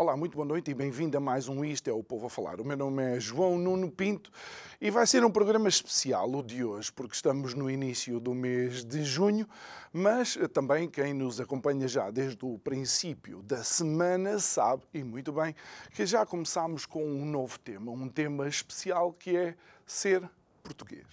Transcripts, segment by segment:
Olá, muito boa noite e bem-vindo a mais um Isto é o Povo a Falar. O meu nome é João Nuno Pinto e vai ser um programa especial o de hoje, porque estamos no início do mês de junho, mas também quem nos acompanha já desde o princípio da semana sabe, e muito bem, que já começamos com um novo tema, um tema especial que é ser português.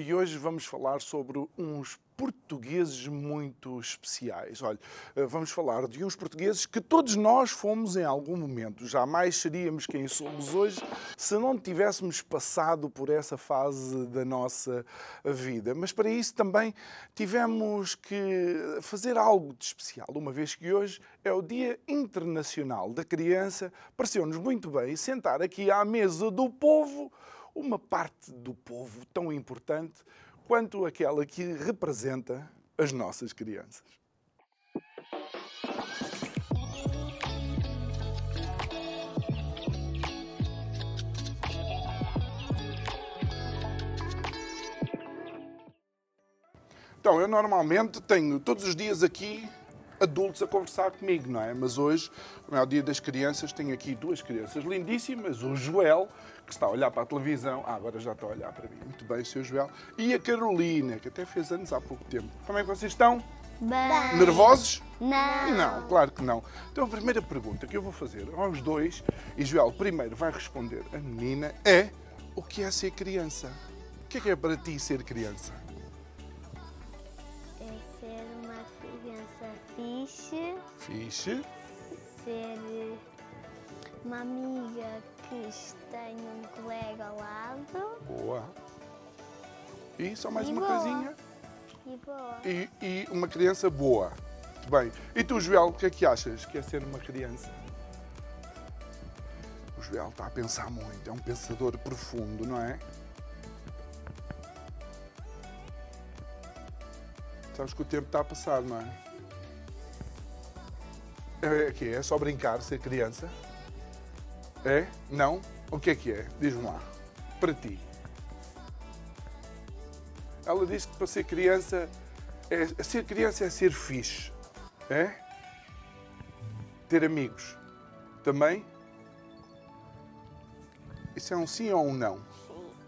E hoje vamos falar sobre uns portugueses muito especiais. Olha, eh, vamos falar de uns portugueses que todos nós fomos em algum momento. Jamais seríamos quem somos hoje se não tivéssemos passado por essa fase da nossa vida. Mas para isso também tivemos que fazer algo de especial, uma vez que hoje é o Dia Internacional da Criança. Pareceu-nos muito bem sentar aqui à mesa do povo uma parte do povo tão importante quanto aquela que representa as nossas crianças. Então, eu normalmente tenho todos os dias aqui adultos a conversar comigo, não é? Mas hoje, como é o Dia das Crianças, tenho aqui duas crianças lindíssimas, o Joel, que está a olhar para a televisão, ah, agora já está a olhar para mim, muito bem, Sr. Joel, e a Carolina, que até fez anos há pouco tempo. Como é que vocês estão? Bem. Nervosos? Não. Não, claro que não. Então a primeira pergunta que eu vou fazer aos dois, e Joel primeiro vai responder a menina, é o que é ser criança? O que é que é para ti ser criança? É ser uma criança fixe, Fixe. ser uma amiga que tem um colega ao lado Boa. E só mais E uma boa. coisinha. e boa. E, e uma criança boa. Muito bem. E tu, Joel, o que é que achas que é ser uma criança? O Joel está a pensar muito, é um pensador profundo, não é? Sabes que o tempo está a passar, não é? É, que é só brincar, ser criança? É? Não? O que é que é? Diz-me lá. Para ti. Ela disse que para ser criança, é, ser criança é ser fixe. É? Ter amigos. Também? Isso é um sim ou um não?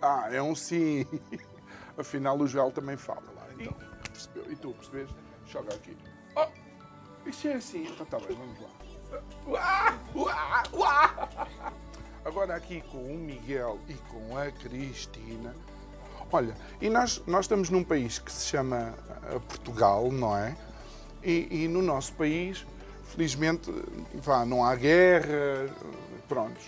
Ah, é um sim. Afinal, o Joel também fala lá. Então, percebeu? E tu, percebeste? Joga aqui. Oh, isso é assim. Então tá bem, vamos lá. Agora aqui com o Miguel e com a Cristina. Olha, e nós, nós estamos num país que se chama eh, Portugal, não é? E, e no nosso país, felizmente, vá, não há guerra, pronto.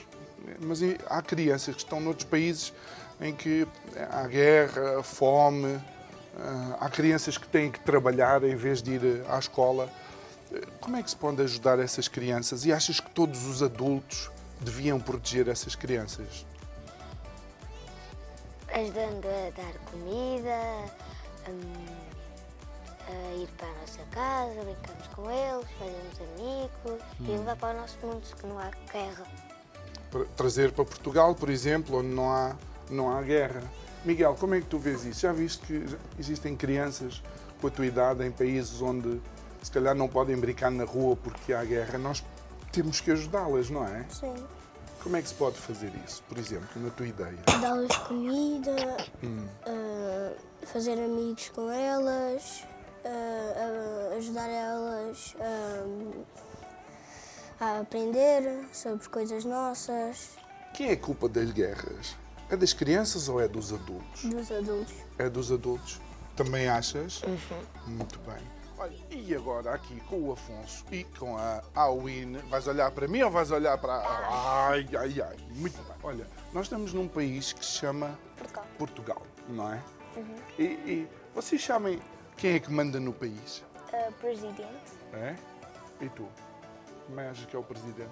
Mas há crianças que estão noutros países em que há guerra, fome, eh, há crianças que têm que trabalhar em vez de ir à escola. Como é que se pode ajudar essas crianças? E achas que todos os adultos deviam proteger essas crianças? Ajudando a dar comida, hum, a ir para a nossa casa, brincamos com eles, fazemos amigos e levar para o nosso mundo que não há guerra. Trazer para Portugal, por exemplo, onde não há, não há guerra. Miguel, como é que tu vês isso? Já viste que existem crianças com a tua idade em países onde se calhar não podem brincar na rua porque há guerra? Nós temos que ajudá-las, não é? Sim. Como é que se pode fazer isso, por exemplo, na tua ideia? Dá-las comida, ah, fazer amigos com elas, ah, ah, ajudar elas a aprender sobre coisas nossas, Quem é culpa das guerras? É das crianças ou é dos adultos? dos adultos. É dos adultos? Também achas? Muito bem. Olha, e agora aqui com o Afonso e com a Awin, vais olhar para mim ou vais olhar para. Ai, ai, ai. Muito bem. Olha, nós estamos num país que se chama Portugal. Portugal, não é? E, e vocês sabem quem é que manda no país? Ah, presidente. É? E tu? Também achas que é o presidente?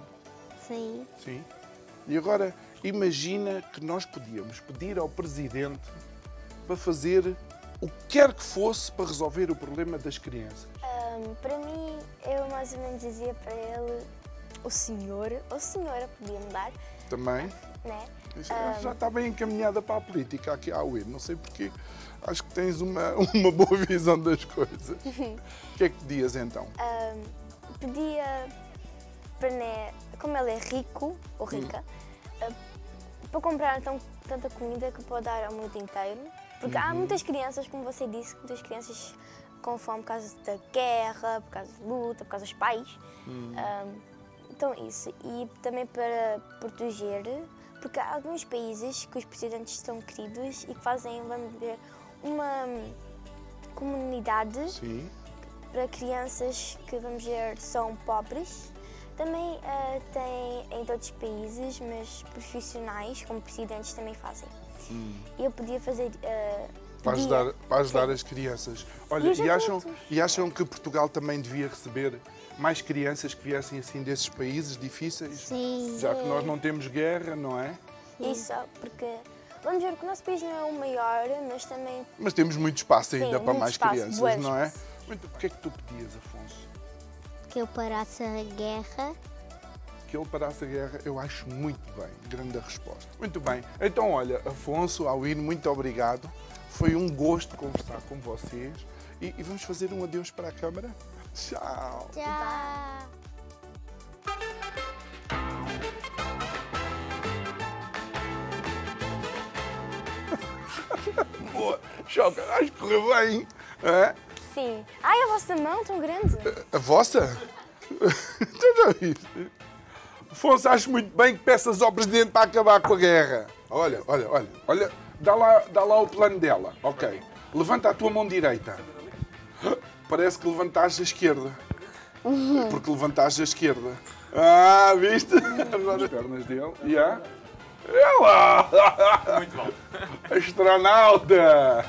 Sim. Sim. E agora imagina que nós podíamos pedir ao presidente para fazer o que quer que fosse para resolver o problema das crianças. Ahm, para mim, eu mais ou menos dizia para ele, o senhor, ou senhora, podia mudar, Também. né? Já, já está bem encaminhada para a política aqui à UIR. Não sei porque. Acho que tens uma, uma boa visão das coisas. O que é que pedias então? Ahm, pedia para, né, como ele é rico, ou rica, ah, para comprar então, tanta comida que pode dar ao mundo inteiro. Porque há muitas crianças, como você disse, muitas crianças com fome por causa da guerra, por causa de luta, por causa dos pais. Ahm, então isso. E também para proteger, porque há alguns países que os presidentes estão queridos e que fazem, vamos ver, uma comunidade Sim. para crianças que, vamos ver, são pobres. Também ah, tem em todos os países, mas profissionais, como presidentes, também fazem. E eu podia fazer. ah, Para ajudar, para ajudar Sim. as crianças. Olha, E e acham, e acham que Portugal também devia receber mais crianças que viessem assim desses países difíceis? Sim. Já que nós não temos guerra, não é? Isso, porque. Vamos ver que o nosso país não é o maior, mas também Mas temos muito espaço ainda Sim, para mais espaço, crianças, não é? Muito, o que é que tu pedias, Afonso? Que eu parasse a guerra. Que ele parasse a guerra, eu acho muito bem. Grande a resposta. Muito bem. Então, olha, Afonso, Alwino, muito obrigado. Foi um gosto conversar com vocês. E, e vamos fazer um adeus para a câmara? Tchau. Tchau. Boa. Choca, acho que correu bem. É? sim. Ai, a vossa mão tão grande! A vossa? tu já viste? Afonso, acho muito bem que peças ao Presidente para acabar com a guerra. Olha, olha, olha, olha, dá lá, dá lá o plano dela. Ok. Levanta a tua mão direita. Parece que levantaste a esquerda. Porque levantaste a esquerda. Ah, viste? As pernas dele. E a... Ela! Muito bom. Astronauta!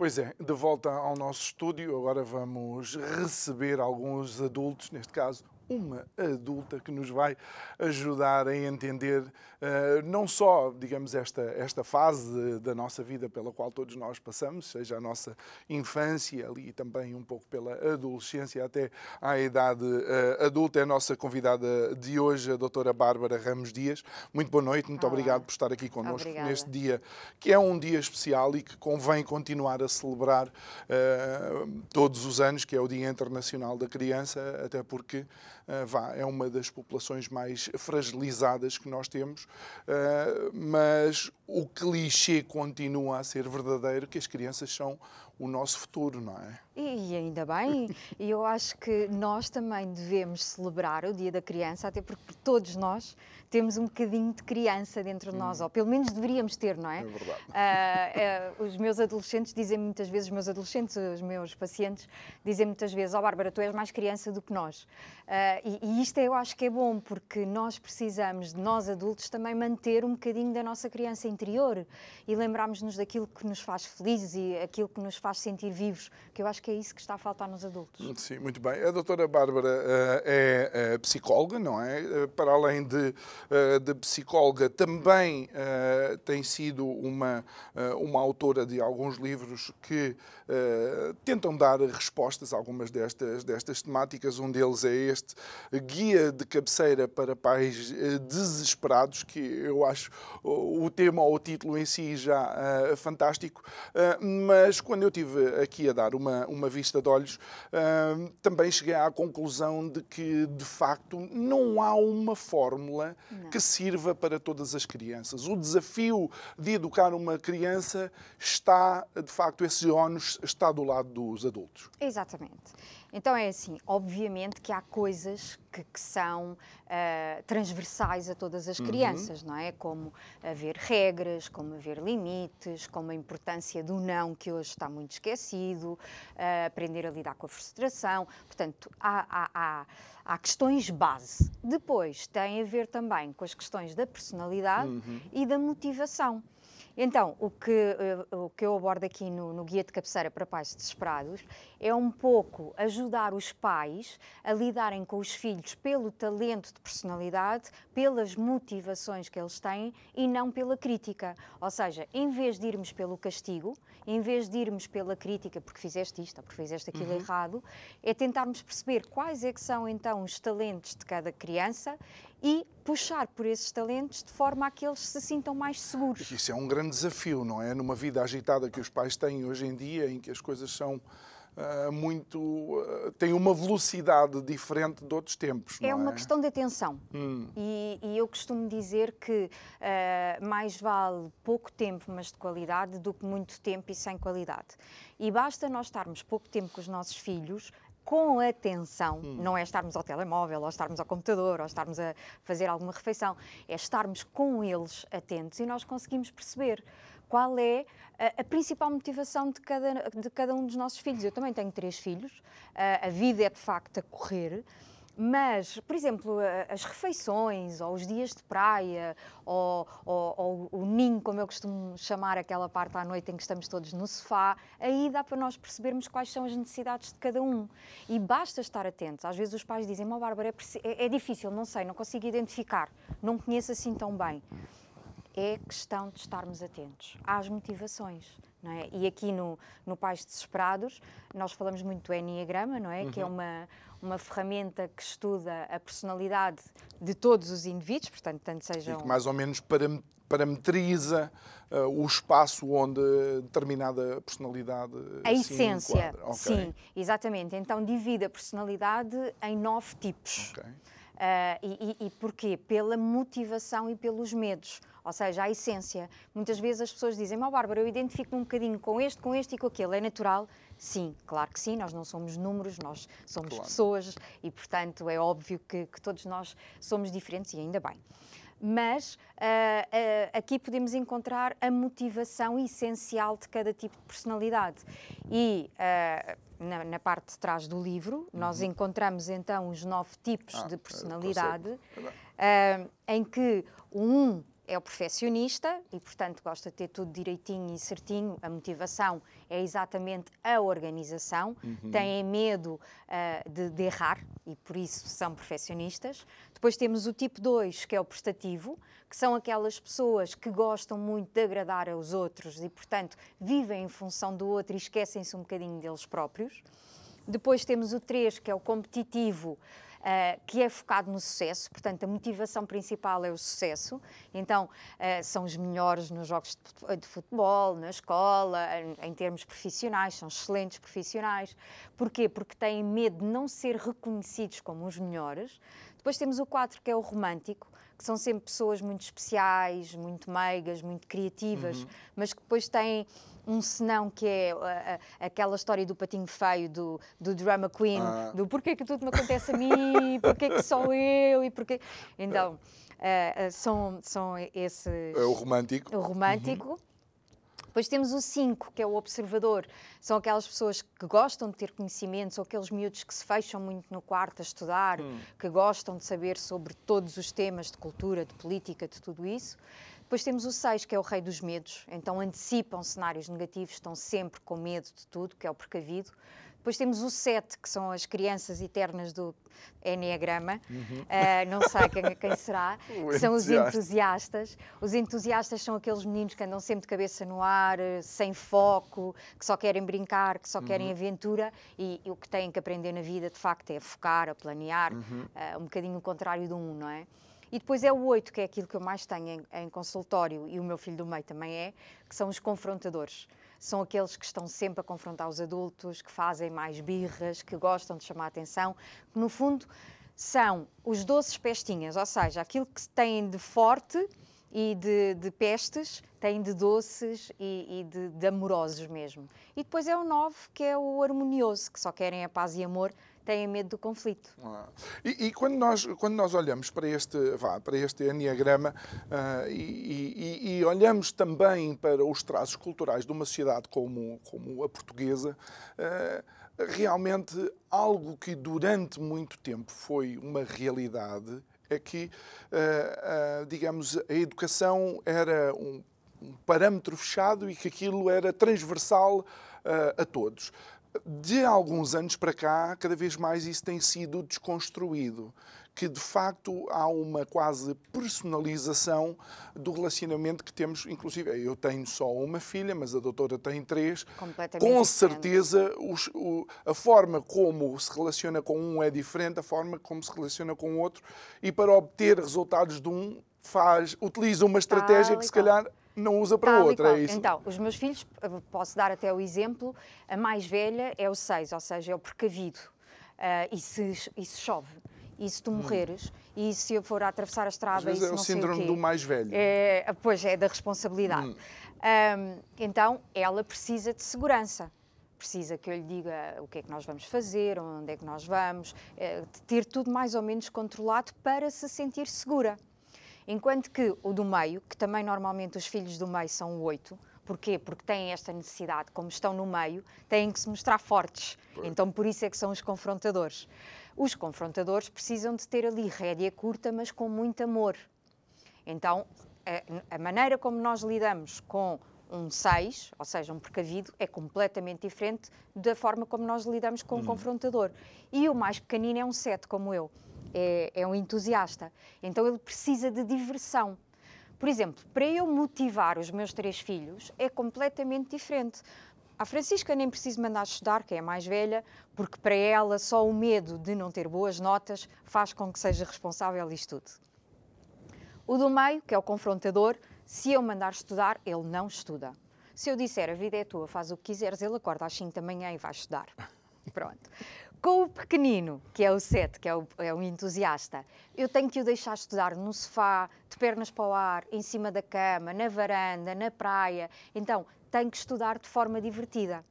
Pois é, de volta ao nosso estúdio, agora vamos receber alguns adultos, neste caso uma adulta que nos vai ajudar a entender não só, digamos, esta, esta fase da nossa vida pela qual todos nós passamos, seja a nossa infância ali também um pouco pela adolescência até à idade eh, adulta. É a nossa convidada de hoje, a doutora Bárbara Ramos Dias. Muito boa noite, muito Olá. obrigado por estar aqui connosco Obrigada. neste dia, que é um dia especial e que convém continuar a celebrar eh, todos os anos, que é o Dia Internacional da Criança, até porque eh, vá, é uma das populações mais fragilizadas que nós temos, eh, mas o clichê continua a ser verdadeiro, que as crianças são o nosso futuro, não é? E ainda bem, e eu acho que nós também devemos celebrar o Dia da Criança, até porque todos nós temos um bocadinho de criança dentro de nós, ou pelo menos deveríamos ter, não é? É verdade. Ah, ah, os meus adolescentes dizem muitas vezes, os meus adolescentes, os meus pacientes, dizem muitas vezes: Ó oh, Bárbara, tu és mais criança do que nós. Ah, e, e isto eu acho que é bom, porque nós precisamos, de nós adultos, também manter um bocadinho da nossa criança interior e lembrarmos-nos daquilo que nos faz felizes e aquilo que nos faz faz sentir vivos, que eu acho que é isso que está a faltar nos adultos. Sim, muito bem. A doutora Bárbara uh, é uh, psicóloga, não é? Uh, para além de, de psicóloga, também tem sido uma, uma autora de alguns livros que tentam dar respostas a algumas destas, destas temáticas. Um deles é este Guia de Cabeceira para Pais Desesperados, que eu acho o tema ou o título em si já fantástico, mas quando eu estive aqui a dar uma, uma vista de olhos, também cheguei à conclusão de que, de facto, não há uma fórmula não. que sirva para todas as crianças. O desafio de educar uma criança está, de facto, esse ónus está do lado dos adultos. Exatamente. Então é assim, obviamente que há coisas que, que são uh, transversais a todas as uhum. crianças, uhum. não é? Como haver regras, como haver limites, como a importância do não, que hoje está muito esquecido, uh, aprender a lidar com a frustração. Portanto, há, há, há, há, questões base. Depois tem a ver também com as questões da personalidade uhum. e da motivação. Então, o que, eh, o que eu abordo aqui no, no, Guia de Cabeceira para Pais Desesperados é um pouco ajudar os pais a lidarem com os filhos pelo talento de personalidade, pelas motivações que eles têm e não pela crítica. Ou seja, em vez de irmos pelo castigo, em vez de irmos pela crítica porque fizeste isto ou porque fizeste aquilo uhum. errado, é tentarmos perceber quais é que são então os talentos de cada criança e puxar por esses talentos de forma a que eles se sintam mais seguros. Isso é um grande desafio, não é? Numa vida agitada que os pais têm hoje em dia, em que as coisas são uh, muito. Uh, têm uma velocidade diferente de outros tempos. É uma é? questão de atenção. Hum. E, e, eu costumo dizer que uh, mais vale pouco tempo, mas de qualidade, do que muito tempo e sem qualidade. E basta nós estarmos pouco tempo com os nossos filhos com atenção, hum. não é estarmos ao telemóvel, ou estarmos ao computador, ou estarmos a fazer alguma refeição, é estarmos com eles atentos e nós conseguimos perceber qual é a, a principal motivação de cada, de cada um dos nossos filhos. Eu também tenho três filhos, a, a vida é de facto a correr. Mas, por exemplo, as refeições, ou os dias de praia, ou, ou, ou, o ninho, como eu costumo chamar aquela parte à noite em que estamos todos no sofá, aí dá para nós percebermos quais são as necessidades de cada um. E basta estar atentos. Às vezes os pais dizem, oh, Bárbara, é, é, é difícil, não sei, não consigo identificar, não conheço assim tão bem. É questão de estarmos atentos às motivações. É? E aqui no, no Pais Desesperados, nós falamos muito do Enneagrama, não é? Uhum. Que é uma, uma ferramenta que estuda a personalidade de todos os indivíduos, portanto, tanto sejam... E que mais ou menos parametriza uh, o espaço onde determinada personalidade A essência, okay. sim, exatamente. Então divide a personalidade em nove tipos. Okay. Uh, e, e, porquê? Pela motivação e pelos medos, ou seja, a essência. Muitas vezes as pessoas dizem, oh, Bárbara, eu identifico-me um bocadinho com este, com este e com aquele. É natural? Sim, claro que sim, nós não somos números, nós somos claro. pessoas e, portanto, é óbvio que, que, todos nós somos diferentes e ainda bem. Mas uh, uh, aqui podemos encontrar a motivação essencial de cada tipo de personalidade. E uh, na, na, parte de trás do livro, uhum. nós encontramos então os nove tipos ah, de personalidade, em que um é o perfeccionista e, portanto, gosta de ter tudo direitinho e certinho. A motivação é exatamente a organização. Uhum. Têm medo uh, de, de, errar e, por isso, são perfeccionistas. Depois temos o tipo 2, que é o prestativo, que são aquelas pessoas que gostam muito de agradar aos outros e, portanto, vivem em função do outro e esquecem-se um bocadinho deles próprios. Depois temos o 3, que é o competitivo uh, que é focado no sucesso, portanto, a motivação principal é o sucesso. Então, uh, são os melhores nos jogos de futebol, na escola, em, em termos profissionais, são excelentes profissionais. Porquê? Porque têm medo de não ser reconhecidos como os melhores. Depois temos o 4, que é o romântico, que são sempre pessoas muito especiais, muito meigas, muito criativas, uhum. mas que depois têm um senão que é aquela história do patinho feio, do, do drama queen, ah. do porquê que tudo me acontece a mim, porquê que sou eu e porquê. Então, uh, são, são esses. É o romântico. O romântico. Uhum. Depois temos o 5, que é o observador. São aquelas pessoas que gostam de ter conhecimentos, ou aqueles miúdos que se fecham muito no quarto a estudar, hum. que gostam de saber sobre todos os temas de cultura, de política, de tudo isso. Depois temos o 6, que é o rei dos medos, então antecipam cenários negativos, estão sempre com medo de tudo, que é o precavido. Depois temos o 7, que são as crianças eternas do Enneagrama. Uhum. Uh, não sei quem, quem será. que são os entusiastas. Os entusiastas são aqueles meninos que andam sempre de cabeça no ar, sem foco, que só querem brincar, que só uhum. querem aventura e, e, o que têm que aprender na vida, de facto, é focar, a planear. Uhum. Uh, um bocadinho o contrário do 1, um, não é? E depois é o 8, que é aquilo que eu mais tenho em, em consultório, e o meu filho do meio também é, que são os confrontadores são aqueles que estão sempre a confrontar os adultos, que fazem mais birras, que gostam de chamar a atenção, que no fundo são os doces pestinhas, ou seja, aquilo que têm de forte e de, de pestes, têm de doces e, e de, de, amorosos mesmo. E depois é o 9, que é o harmonioso, que só querem a paz e amor, têm medo do conflito. Ah. E, e, quando, nós, quando nós olhamos para este, vá, para este Enneagrama uh, e, e, e, olhamos também para os traços culturais de uma sociedade como, como a portuguesa, uh, realmente algo que durante muito tempo foi uma realidade é que, uh, digamos, a educação era um, um parâmetro fechado e que aquilo era transversal a todos de alguns anos para cá, cada vez mais isso tem sido desconstruído. Que de facto há uma quase personalização do relacionamento que temos. Inclusive, eu tenho só uma filha, mas a doutora tem três. Com certeza, os, o, a forma como se relaciona com um é diferente, a forma como se relaciona com o outro. E para obter resultados de um, faz, utiliza uma estratégia que se calhar não usa para outra, é isso? Então, os meus filhos, posso dar até o exemplo, a mais velha é o 6, ou seja, é o precavido. Uh, e, se, e se chove, e se tu hum. morreres, hum. e se eu for a atravessar a estrada... Às vezes é o síndrome o do mais velho. É, pois, é da responsabilidade. Hum. Um, então, ela precisa de segurança. Precisa que eu lhe diga o que é que nós vamos fazer, onde é que nós vamos, é, ter tudo mais ou menos controlado para se sentir segura. Enquanto que o do meio, que também normalmente os filhos do meio são oito, Porquê? Porque têm esta necessidade, como estão no meio, têm que se mostrar fortes. Então, por isso é que são os confrontadores. Os confrontadores precisam de ter ali rédea curta, mas com muito amor. Então, a, a maneira como nós lidamos com um 6, ou seja, um precavido, é completamente diferente da forma como nós lidamos com um hum. confrontador. E o mais pequenino é um 7, como eu é, é um entusiasta. Então ele precisa de diversão. Por exemplo, para eu motivar os meus três filhos é completamente diferente. A Francisca nem preciso mandar estudar, que é a mais velha, porque para ela só o medo de não ter boas notas faz com que seja responsável e estude. O do meio, que é o confrontador, se eu mandar estudar, ele não estuda. Se eu disser a vida é tua, faz o que quiseres, ele acorda às 5 da manhã e vai estudar. Pronto. Com o pequenino, que é o sete, que é o, é entusiasta, eu tenho que o deixar estudar no sofá, de pernas para o ar, em cima da cama, na varanda, na praia. Então, tem que estudar de forma divertida.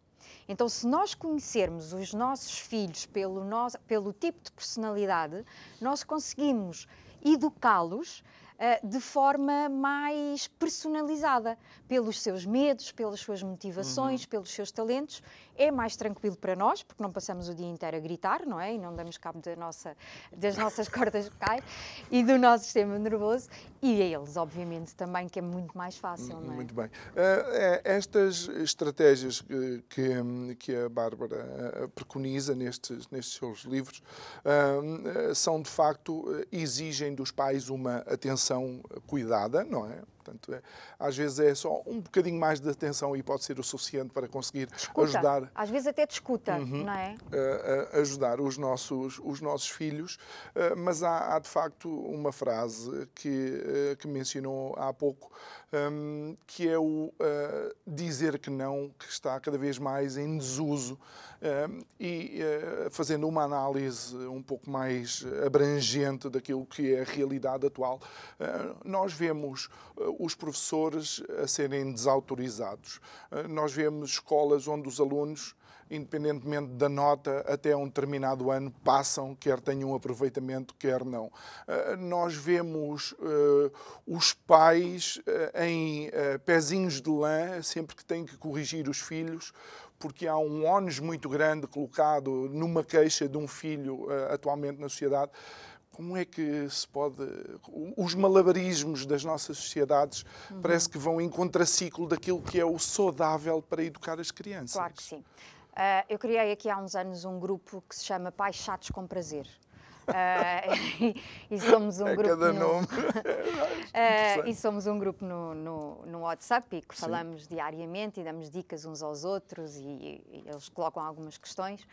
Então, se nós conhecermos os nossos filhos pelo, no, pelo tipo de personalidade, nós conseguimos educá-los de forma mais personalizada, pelos seus medos, pelas suas motivações, uhum. pelos seus talentos é mais tranquilo para nós, porque não passamos o dia inteiro a gritar, não é? E não damos cabo da nossa, das nossas cordas vocais e do nosso sistema nervoso. E a eles, obviamente, também, que é muito mais fácil, não é? Muito bem. Uh, estas estratégias que, que, a Bárbara preconiza nestes, nestes seus livros uh, são, de facto, exigem dos pais uma atenção cuidada, não é? Portanto, é, às vezes é só um bocadinho mais de atenção e pode ser o suficiente para conseguir escuta. ajudar. Às vezes até discuta, uhum, não é? A, a ajudar os nossos, os nossos filhos. Uh, mas há, há, de facto uma frase que, uh, que mencionou há pouco, um, que é o uh, dizer que não, que está cada vez mais em desuso. Um, e fazendo uma análise um pouco mais abrangente daquilo que é a realidade atual, nós vemos os professores a serem desautorizados. Eh, nós vemos escolas onde os alunos independentemente da nota, até um determinado ano passam, quer tenham um aproveitamento, quer não. Eh, nós vemos uh, os pais em pezinhos de lã, sempre que têm que corrigir os filhos, porque há um ónus muito grande colocado numa queixa de um filho atualmente na sociedade como é que se pode. Os malabarismos das nossas sociedades Uhum. parece que vão em contraciclo daquilo que é o saudável para educar as crianças. Claro que sim. Ah, eu criei aqui há uns anos um grupo que se chama Pais Chatos com Prazer. Ah, e, e somos um É grupo. cada no- nome. Ah, e somos um grupo no, no, no WhatsApp e que falamos diariamente e damos dicas uns aos outros e, e eles colocam algumas questões.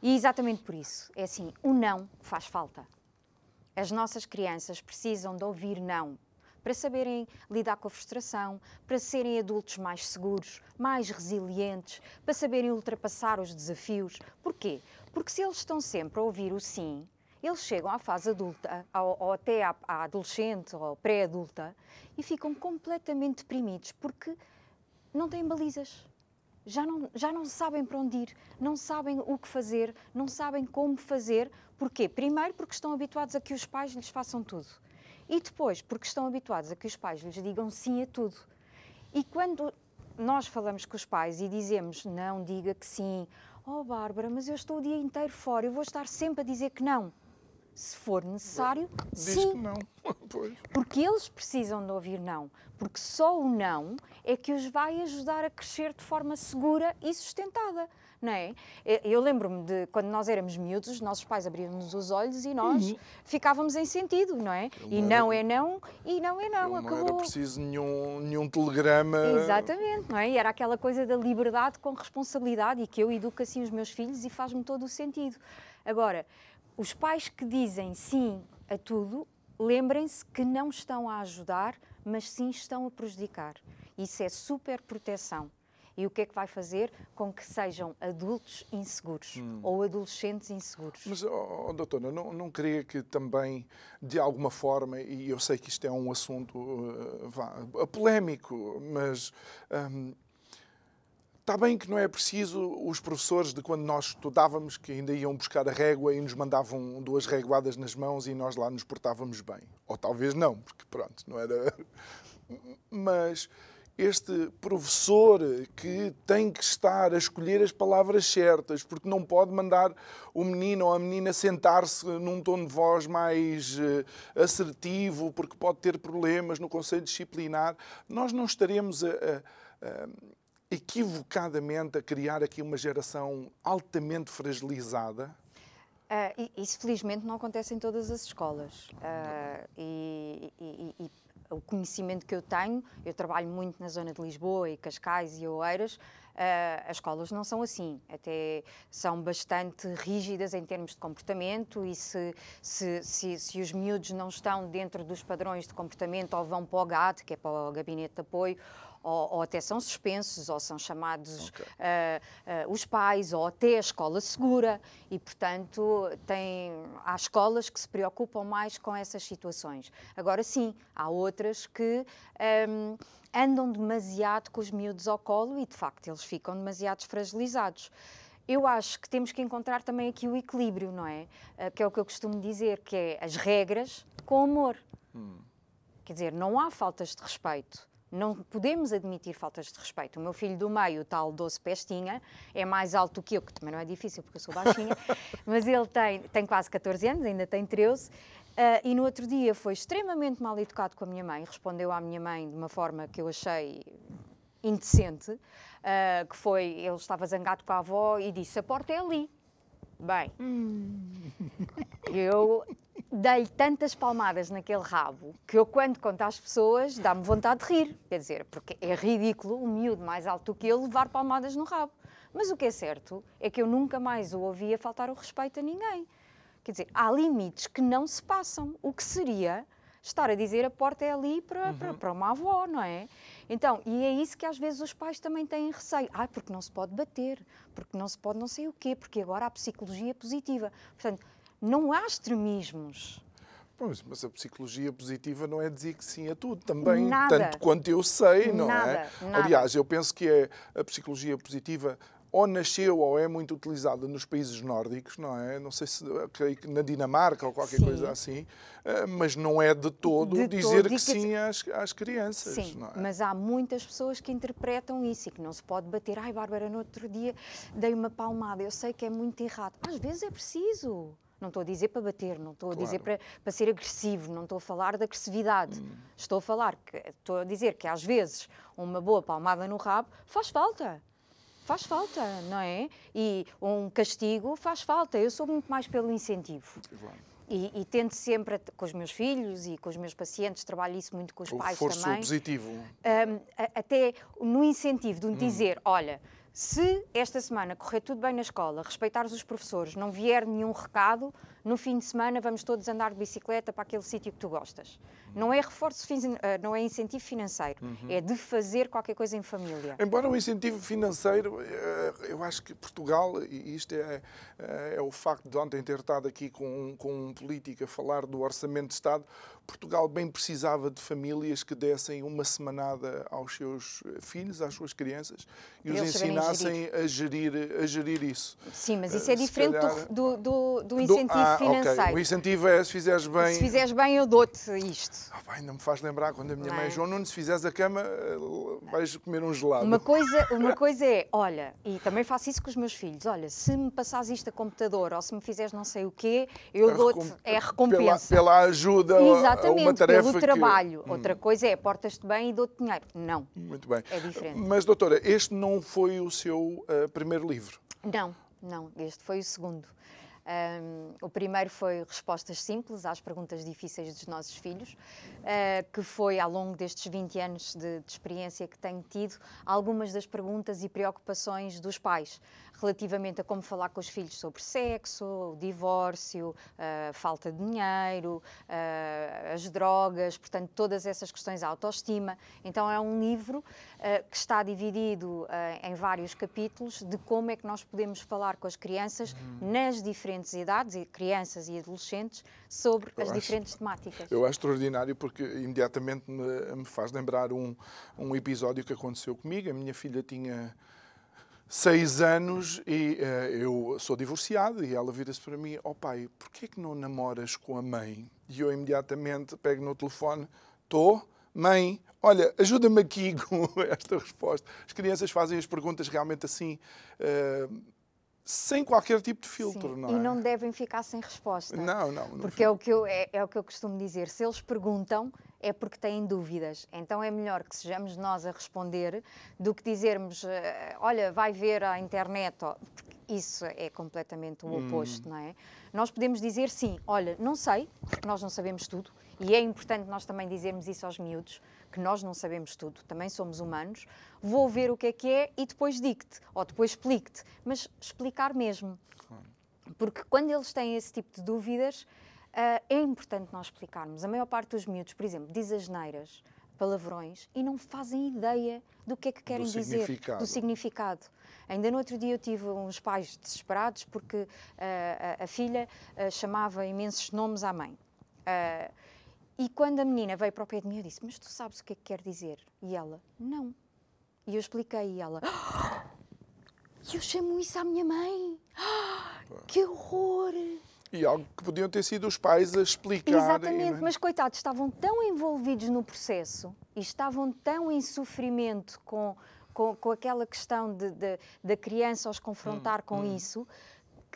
E exatamente por isso, é assim, o não faz falta. As nossas crianças precisam de ouvir não para saberem lidar com a frustração, para serem adultos mais seguros, mais resilientes, para saberem ultrapassar os desafios. Porquê? Porque se eles estão sempre a ouvir o sim, eles chegam à fase adulta, ou, ou até à, à adolescente ou pré-adulta, e ficam completamente deprimidos porque não têm balizas. Já não, já não sabem para onde ir, não sabem o que fazer, não sabem como fazer. Porquê? Primeiro, porque estão habituados a que os pais lhes façam tudo. E depois, porque estão habituados a que os pais lhes digam sim a tudo. E quando nós falamos com os pais e dizemos não, diga que sim, oh Bárbara, mas eu estou o dia inteiro fora, eu vou estar sempre a dizer que não. Se for necessário, Diz sim. que não. Pois. Porque eles precisam de ouvir não. Porque só o não é que os vai ajudar a crescer de forma segura e sustentada. Não é? Eu- lembro-me de quando nós éramos miúdos, os nossos pais abriam-nos os olhos e nós ficávamos em sentido, não é? E não é não, e não é não. Não era acabou. preciso nenhum, nenhum telegrama. Exatamente, não é? E era aquela coisa da liberdade com responsabilidade e que eu educo assim os meus filhos e faz-me todo o sentido. Agora, os pais que dizem sim a tudo, lembrem-se que não estão a ajudar, mas sim estão a prejudicar. Isso é super proteção. E o que é que vai fazer com que sejam adultos inseguros ou adolescentes inseguros? Mas, oh, doutora, não, não queria que também, de alguma forma, e eu sei que isto é um assunto uh, vá, polémico, mas hum, está bem que não é preciso os professores de quando nós estudávamos que ainda iam buscar a régua e nos mandavam duas reguadas nas mãos e nós lá nos portávamos bem. Ou talvez não, porque pronto, não era. Mas este professor que tem que estar a escolher as palavras certas, porque não pode mandar o menino ou a menina sentar-se num tom de voz mais eh, assertivo, porque pode ter problemas no conselho disciplinar, nós não estaremos a- a- a- equivocadamente a criar aqui uma geração altamente fragilizada. E- isso felizmente não acontece em todas as escolas. Ah, e, e- e- o conhecimento que eu tenho, eu trabalho muito na zona de Lisboa e Cascais e Oeiras, ah, as escolas não são assim. Até são bastante rígidas em termos de comportamento e se, se, se, se os miúdos não estão dentro dos padrões de comportamento ou vão para o GAT, que é para o Gabinete de Apoio, ou, ou até são suspensos, ou são chamados ah, ah, os pais, ou até a escola segura, e portanto tem, há escolas que se preocupam mais com essas situações. Agora sim, há outras que ahm, andam demasiado com os miúdos ao colo e de facto eles ficam demasiado fragilizados. Eu acho que temos que encontrar também aqui o equilíbrio, não é? Ah, que é o que eu costumo dizer, que é as regras com amor. Quer dizer, não há faltas de respeito. Não podemos admitir faltas de respeito. O meu filho do meio, o tal doce pestinha, é mais alto que eu, que também não é difícil porque eu sou baixinha, mas ele tem, tem quase 14 anos, ainda tem 13, ah, e no outro dia foi extremamente mal educado com a minha mãe, respondeu à minha mãe de uma forma que eu achei indecente, ah, que foi, ele estava zangado com a avó e disse, a porta é ali. Bem, eu dei tantas palmadas naquele rabo que eu, quando conto às pessoas, dá-me vontade de rir. Quer dizer, porque é ridículo um miúdo mais alto do que ele levar palmadas no rabo. Mas o que é certo é que eu nunca mais o ouvia faltar o respeito a ninguém. Quer dizer, há limites que não se passam. O que seria estar a dizer a porta é ali para, para, para uma avó, não é? Então, e é isso que às vezes os pais também têm receio. Ah, porque não se pode bater, porque não se pode não sei o quê, porque agora há psicologia positiva. Portanto, não há extremismos. Pois, mas a psicologia positiva não é dizer que sim a tudo também, Nada. tanto quanto eu sei, não Nada, é? nada. Aliás, eu penso que é a psicologia positiva ou nasceu ou é muito utilizada nos países nórdicos, não é? Não sei se na Dinamarca ou qualquer Sim. coisa assim, eh, mas não é de todo De dizer todo, que sim às, às crianças, Sim, é? mas há muitas pessoas que interpretam isso e que não se pode bater. Ai, Bárbara, no outro dia dei uma palmada, eu sei que é muito errado. Às vezes é preciso. Não estou a dizer para bater, não estou a dizer Claro. para, para ser agressivo, não estou a falar de agressividade. Estou a falar que estou a dizer que às vezes uma boa palmada no rabo faz falta. Faz falta, não é? E um castigo faz falta. Eu sou muito mais pelo incentivo. Claro. E, e tento sempre, com os meus filhos e com os meus pacientes, trabalho isso muito com os O pais reforço também. positivo. Um, até no incentivo de um dizer, olha, se esta semana correr tudo bem na escola, respeitares os professores, não vier nenhum recado, no fim de semana vamos todos andar de bicicleta para aquele sítio que tu gostas. Não é reforço, eh, não é incentivo financeiro, é de fazer qualquer coisa em família. Embora o incentivo financeiro, eh, eu acho que Portugal, e isto é, eh, é o facto de ontem ter estado aqui com, com um político a falar do Orçamento de Estado, Portugal bem precisava de famílias que dessem uma semanada aos seus filhos, às suas crianças, e os Eles ensinassem a gerir, a gerir isso. Sim, mas isso Eh, é se diferente do- calhar- do, do, do incentivo ah, financeiro. O incentivo é se fizeres bem. Se fizeres bem, eu dou-te isto. Ah, pá, ainda me faz lembrar quando a minha Não mãe é? João Nuno, se fizeres a cama, eh, vais comer um gelado. Uma coisa, uma coisa é, olha, e também faço isso com os meus filhos, olha, se me passares isto a computador ou se me fizeres não sei o quê, eu dou-te, é a recompensa. Pela, pela ajuda a- a uma Exatamente, tarefa pelo que- trabalho. Outra coisa é, portas-te bem e dou-te dinheiro. Não, Muito bem. É diferente. Mas, doutora, este não foi o seu eh, primeiro livro. não, não, este foi o segundo. Ahm, o primeiro foi respostas simples às perguntas difíceis dos nossos filhos, ah, que foi ao longo destes 20 anos de, de experiência que tenho tido, algumas das perguntas e preocupações dos pais relativamente a como falar com os filhos sobre sexo, o divórcio, a falta de dinheiro, as drogas, portanto, todas essas questões, a autoestima. Então, é um livro ah, que está dividido ah, em vários capítulos de como é que nós podemos falar com as crianças Uhum. nas diferentes idades, e crianças e adolescentes, sobre Eu as acho- diferentes temáticas. Eu acho extraordinário porque imediatamente me, me faz lembrar um, um episódio que aconteceu comigo. A minha filha tinha seis anos e eh, eu sou divorciado e ela vira-se para mim, ó pai, porquê que não namoras com a mãe? E eu imediatamente pego no telefone, estou, mãe, olha, ajuda-me aqui com esta resposta. As crianças fazem as perguntas realmente assim, eh, sem qualquer tipo de filtro, Sim, não e é? não devem ficar sem resposta. Não, não. não Porque é o, que eu, é, é o que eu costumo dizer. Se eles perguntam, é porque têm dúvidas. Então é melhor que sejamos nós a responder do que dizermos, eh, olha, vai ver à internet. isso é completamente o oposto, não é? Nós podemos dizer sim, olha, não sei, porque nós não sabemos tudo. E é importante nós também dizermos isso aos miúdos, nós não sabemos tudo, também somos humanos. Vou ver o que é que é e depois digo-te, ou depois explique-te. Mas explicar mesmo. Porque quando eles têm esse tipo de dúvidas, ah, é importante nós explicarmos. A maior parte dos miúdos, por exemplo, diz asneiras, palavrões e não fazem ideia do que é que querem dizer, significado. do significado. Ainda no outro dia eu tive uns pais desesperados porque ah, a, a filha ah, chamava imensos nomes à mãe. Ah, e quando a menina veio para o pé de mim, eu disse: Mas tu sabes o que é que quer dizer? E ela: Não. E eu expliquei e ela: "Ah, Eu chamo isso à minha mãe. Ah, Que horror! E algo que podiam ter sido os pais a explicar. Exatamente, e- mas coitados, estavam tão envolvidos no processo e estavam tão em sofrimento com, com, com aquela questão de, de- da criança os confrontar com isso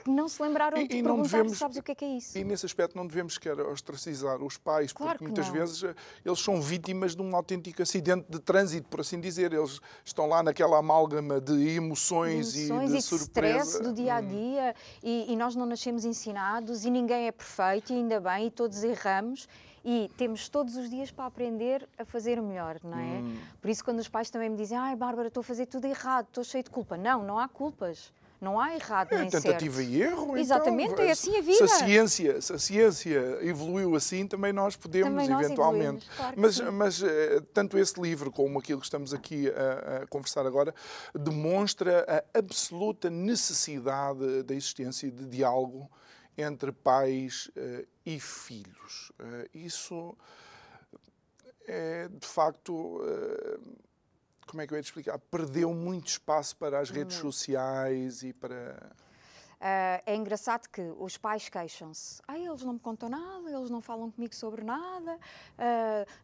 que não se lembraram Hum, E- de e não perguntar devemos- sabes o que é que é isso. E nesse aspecto não devemos sequer ostracizar os pais, Claro porque que muitas não. vezes eh, eles são vítimas de um autêntico acidente de trânsito, por assim dizer. Eles estão lá naquela amálgama de emoções, de emoções e e de de surpresa. Hum. stress do dia a dia e, e nós não nascemos ensinados e ninguém é perfeito e ainda bem e todos erramos e temos todos os dias para aprender a fazer melhor, não é? Hum. Por isso quando os pais também me dizem ai Bárbara, estou a fazer tudo errado, estou cheio de culpa. Não, não há culpas. Não há errado É nem tentativa certo. e erro. Exatamente, então, é assim a Se vida. a, ciência, se a ciência evoluiu assim, também nós podemos, Também nós eventualmente. claro mas sim. mas eh, tanto esse livro como aquilo que estamos aqui a, a conversar agora demonstra a absoluta necessidade da existência de diálogo entre pais eh, e filhos. Eh, isso é, de facto. eh, como é que eu ia te explicar? Perdeu muito espaço para as redes sociais e para. Ah, é engraçado que os pais queixam-se. Ah, eles não me contam nada, eles não falam comigo sobre nada,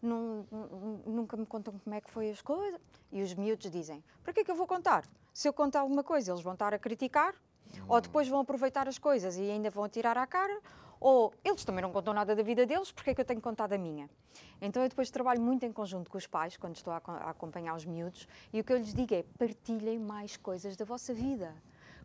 nun- nunca me contam como é que foi as coisas. E os miúdos dizem, para que é que eu vou contar? Se eu contar alguma coisa, eles vão estar a criticar. Ou depois vão aproveitar as coisas e ainda vão tirar à cara, ou eles também não contam nada da vida deles, porque é que eu tenho que contar da minha? Então eu depois trabalho muito em conjunto com os pais, quando estou a, a acompanhar os miúdos, e o que eu lhes digo é partilhem mais coisas da vossa vida.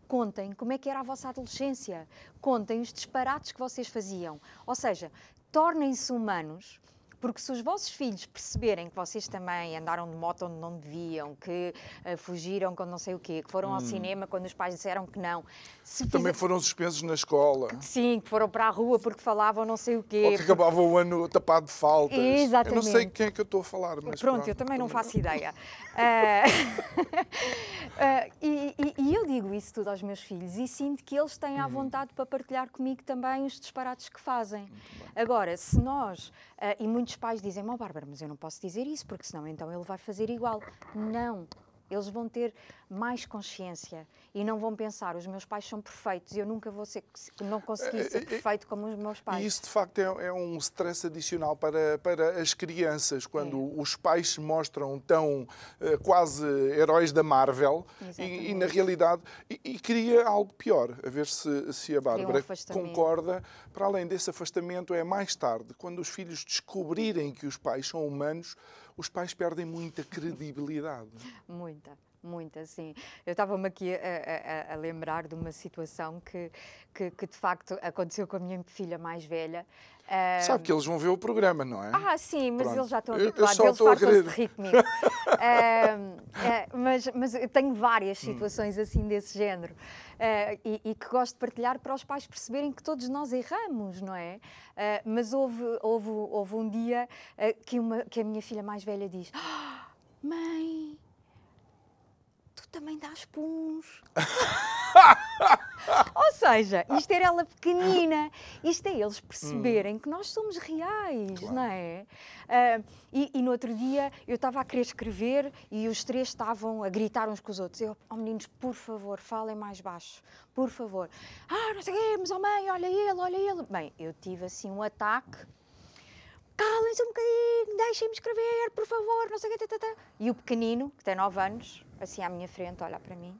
Contem como é que era a vossa adolescência, contem os disparates que vocês faziam. Ou seja, tornem-se humanos, porque se os vossos filhos perceberem que vocês também andaram de moto onde não deviam, que eh, fugiram quando não sei o quê, que foram ao cinema quando os pais disseram que não, se Também foram suspensos na escola. Sim, que foram para a rua porque falavam não sei o quê. Ou que acabava o ano tapado de faltas. Eu não sei Exatamente. quem é que eu estou a falar, mas Pronto, eu também não faço ideia. Ah, e, e- e eu digo isso tudo aos meus filhos e sinto que eles têm à vontade para partilhar comigo também os disparates que fazem. Agora, se nós, ah, e muitos pais dizem, ó Bárbara, mas eu não posso dizer isso, porque senão então ele vai fazer igual. Não. Eles vão ter mais consciência e não vão pensar, os meus pais são perfeitos, eu nunca vou ser, não consegui ser perfeito como os meus pais. E isso, de facto, é, é um stress adicional para, para as crianças, quando É. os pais se mostram tão eh, quase heróis da Marvel e, e, na realidade, e, e cria algo pior. A ver se, se a Bárbara afastamento. concorda. Para além desse afastamento, é mais tarde, quando os filhos descobrirem que os pais são humanos, os pais perdem muita credibilidade. Muita, muita, sim. Eu estava-me aqui a, a- a- lembrar de uma situação que, que, que, de facto aconteceu com a minha filha mais velha. Sabe que eles vão ver o programa, não é? ah, sim, mas Pronto. eles já estão Eu- eu habituados, só eles fartam-se de rir comigo. Ah, mas, mas eu tenho várias Hum. situações assim desse género ah, e, e que gosto de partilhar para os pais perceberem que todos nós erramos, não é? Ah, mas houve, houve, houve um dia que, uma, que a minha filha mais velha diz: "Ah, Mãe, também dás puns. Ou seja, isto era ela pequenina, isto é eles perceberem que nós somos reais, não é? Ah, e, e no outro dia eu estava a querer escrever e os três estavam a gritar uns com os outros. Eu, oh meninos, por favor, falem mais baixo, por favor. Ah, não sei o mas oh mãe, olha ele, olha ele. Bem, eu tive assim um ataque calem-se um bocadinho, deixem-me escrever, por favor, não sei o quê. tá, tá, tá. E o pequenino, que tem 9 anos, assim à minha frente, olha para mim.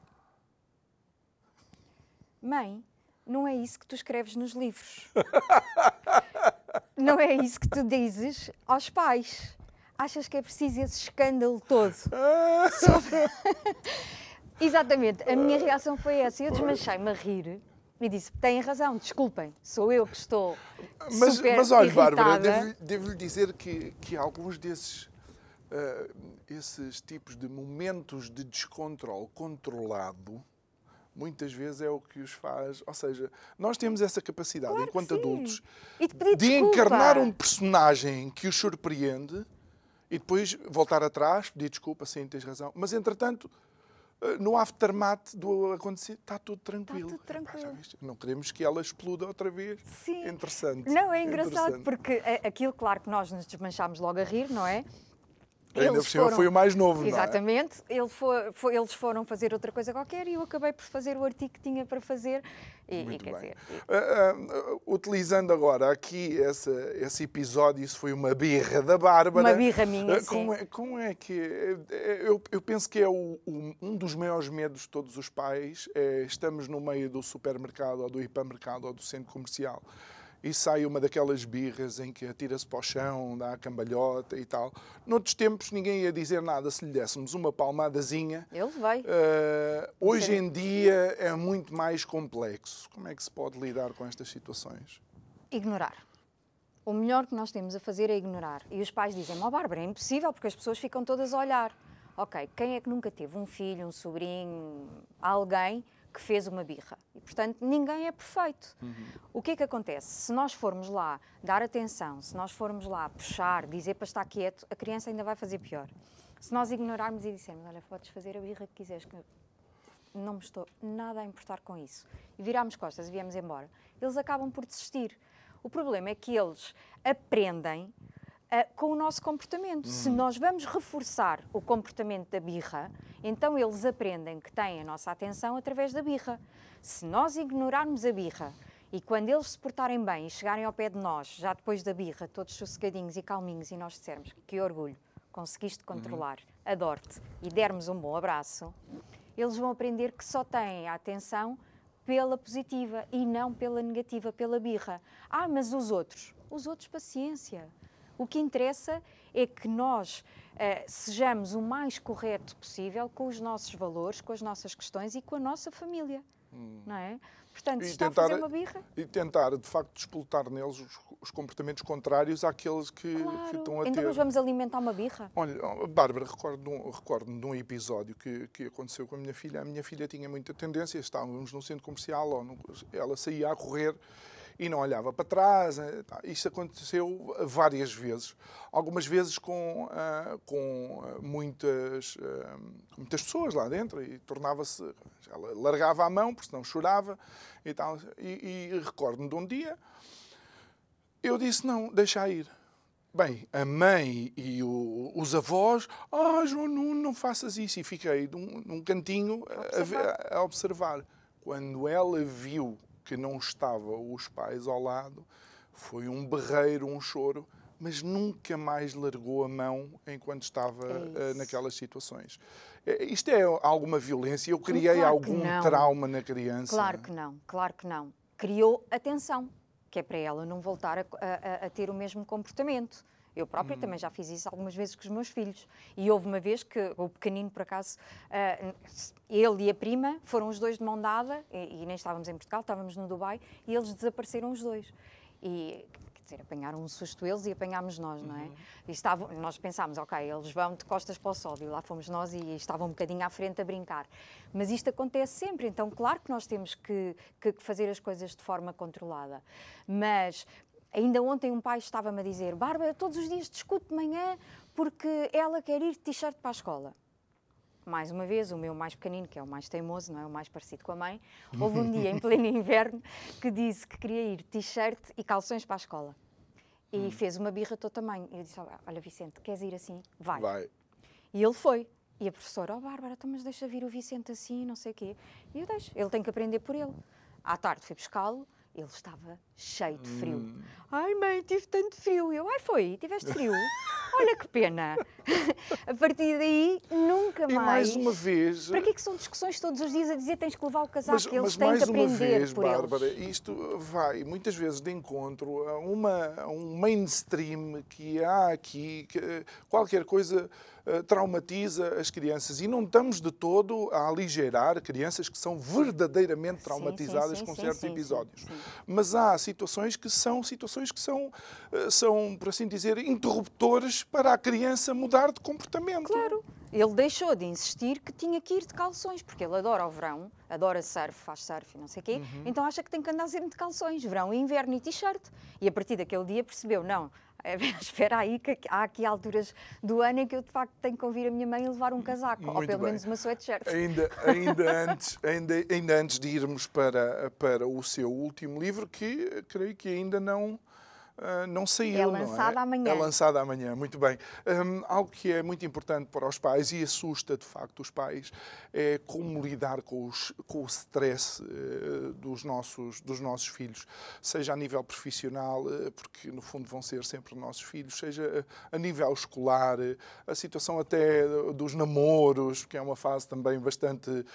Mãe, não é isso que tu escreves nos livros. não é isso que tu dizes aos pais. Achas que é preciso esse escândalo todo? Sobre- Exatamente, a minha reação foi essa. Eu desmanchei-me a rir e disse: têm razão, desculpem, sou eu que estou. Mas, super mas olha, Bárbara, irritada." devo-lhe devo-lhe dizer que, que alguns desses ah, esses tipos de momentos de descontrole controlado muitas vezes é o que os faz. Ou seja, nós temos essa capacidade, Claro enquanto adultos, de encarnar um personagem que os surpreende e depois voltar atrás, pedir desculpa, sim, tens razão. Mas, entretanto, eh, no aftermath do acontecer, está tudo tranquilo. tudo Epá, já tranquilo. viste? Não queremos que ela exploda outra vez. Sim. Interessante. Não, é engraçado porque é- aquilo, claro que nós nos desmanchámos logo a rir, não é? Ainda Eles por cima foi o mais novo, é? Exatamente. Ele foi- foi- eles foram fazer outra coisa qualquer e eu acabei por fazer o artigo que tinha para fazer. E, e Muito quer bem. dizer, e- Ah, ah, utilizando agora aqui essa, esse episódio, isso foi uma birra da Bárbara. Uma birra minha, sim. como é, como é que. é- é- Eu, eu penso que é o- um dos maiores medos de todos os pais. É, estamos no meio do supermercado, ou do hipermercado, ou do centro comercial. E sai uma daquelas birras em que atira-se para o chão, dá a cambalhota e tal. Noutros tempos ninguém ia dizer nada se lhe dessemos uma palmadazinha. ele veio. Uh, hoje em dia é muito mais complexo. Como é que se pode lidar com estas situações? Ignorar. O melhor que nós temos a fazer é ignorar. E os pais dizem: Ó Bárbara, é impossível porque as pessoas ficam todas a olhar. Ok, quem é que nunca teve um filho, um sobrinho, alguém que fez uma birra? E portanto ninguém é perfeito. O que é que acontece? Se nós formos lá dar atenção, se nós formos lá puxar, dizer para estar quieto, a criança ainda vai fazer pior. Se nós ignorarmos e dissermos: Olha, podes fazer a birra que quiseres, que não me estou nada a importar com isso. E virarmos costas e viemos embora. Eles acabam por desistir. O problema é que eles aprendem ah, com o nosso comportamento. Se nós vamos reforçar o comportamento da birra, então eles aprendem que têm a nossa atenção através da birra. Se nós ignorarmos a birra e quando eles se portarem bem e chegarem ao pé de nós, já depois da birra, todos sossegadinhos e calminhos, e nós dissermos que orgulho, conseguiste controlar, adoro-te e dermos um bom abraço, eles vão aprender que só têm a atenção pela positiva e não pela negativa, pela birra. Ah, mas os outros? Os outros, paciência. O que interessa é que nós uh, sejamos o mais correto possível com os nossos valores, com as nossas questões e com a nossa família. Hum. Não é? Portanto, e está tentar, a fazer uma birra. E tentar, de facto, despoltar neles os, os comportamentos contrários àqueles que, claro. que estão a então, ter. Então, vamos alimentar uma birra? Olha, Bárbara, recordo-me de um, recordo de um episódio que, que aconteceu com a minha filha. A minha filha tinha muita tendência, estávamos num centro comercial, ou ela saía a correr e não olhava para trás. Eh, Isto aconteceu várias vezes. Algumas vezes com, uh, com ah, muitas, uh, muitas pessoas lá dentro e tornava-se. Ela largava a mão, porque senão chorava e tal. E, e recordo-me de um dia, eu disse: não, deixa ir. Bem, a mãe e o, os avós, ah, João Nuno, não faças isso. E fiquei num, num cantinho a observar. A, a observar. Quando ela viu que não estavam os pais ao lado, foi um berreiro, um choro, mas nunca mais largou a mão enquanto estava é uh, naquelas situações. É, isto é alguma violência? Eu criei claro algum trauma na criança? Claro que não, claro que não. Criou atenção, que é para ela não voltar a, a, a ter o mesmo comportamento. Eu própria hum. também já fiz isso algumas vezes com os meus filhos. E houve uma vez que o pequenino, por acaso, uh, ele e a prima foram os dois de mão dada, e, e, nem estávamos em Portugal, estávamos no Dubai, e eles desapareceram os dois. E, quer dizer, apanharam um susto eles e apanhámos nós, não é? Uhum. E estavam, nós pensámos, ok, eles vão de costas para o sol, e lá fomos nós e estavam um bocadinho à frente a brincar. Mas isto acontece sempre, então claro que nós temos que, que fazer as coisas de forma controlada. Mas Ainda ontem um pai estava-me a dizer: Bárbara, todos os dias discute de manhã porque ela quer ir de t-shirt para a escola. Mais uma vez, o meu mais pequenino, que é o mais teimoso, não é o mais parecido com a mãe, houve um dia em pleno inverno que disse que queria ir t-shirt e calções para a escola. E hum. fez uma birra todo tamanho. E eu disse: Olha, Vicente, queres ir assim? Vai. Vai. E ele foi. E a professora: Oh, Bárbara, então, mas deixa vir o Vicente assim, não sei o quê. E eu deixo. Ele tem que aprender por ele. À tarde fui buscá-lo ele estava cheio de frio. Hum. Ai, mãe, tive tanto frio. Eu, ai, foi, tiveste frio? Olha que pena. a partir daí, nunca mais. E mais uma vez. Para que é que são discussões todos os dias a dizer tens que levar o casaco? Mas, eles mas têm que aprender vez, por Bárbara, eles. isto vai muitas vezes de encontro a, uma, a um mainstream que há aqui, que qualquer coisa eh, traumatiza as crianças e não estamos de todo a aligeirar crianças que são verdadeiramente traumatizadas sim, sim, sim, com certos episódios. Mas há situações que são situações que são, eh, são, por assim dizer, interruptores para a criança mudar de comportamento. Claro. Ele deixou de insistir que tinha que ir de calções, porque ele adora o verão, adora surf, faz surf e não sei o quê, uhum. então acha que tem que andar sempre de calções, verão inverno e t-shirt. E a partir daquele dia percebeu, não, é, espera aí que há aqui alturas do ano em que eu de facto tenho que ouvir a minha mãe levar um casaco, Muito ou pelo bem. menos uma sweatshirt. Ainda, ainda, antes, ainda, ainda antes de irmos para, para o seu último livro, que creio que ainda não uh, não saiu. É lançada é? amanhã. É lançada amanhã, muito bem. Um, algo que é muito importante para os pais e assusta de facto os pais é como lidar com, os, com o stress uh, dos, nossos, dos nossos filhos, seja a nível profissional, uh, porque no fundo vão ser sempre nossos filhos, seja a nível escolar, a situação até dos namoros, que é uma fase também bastante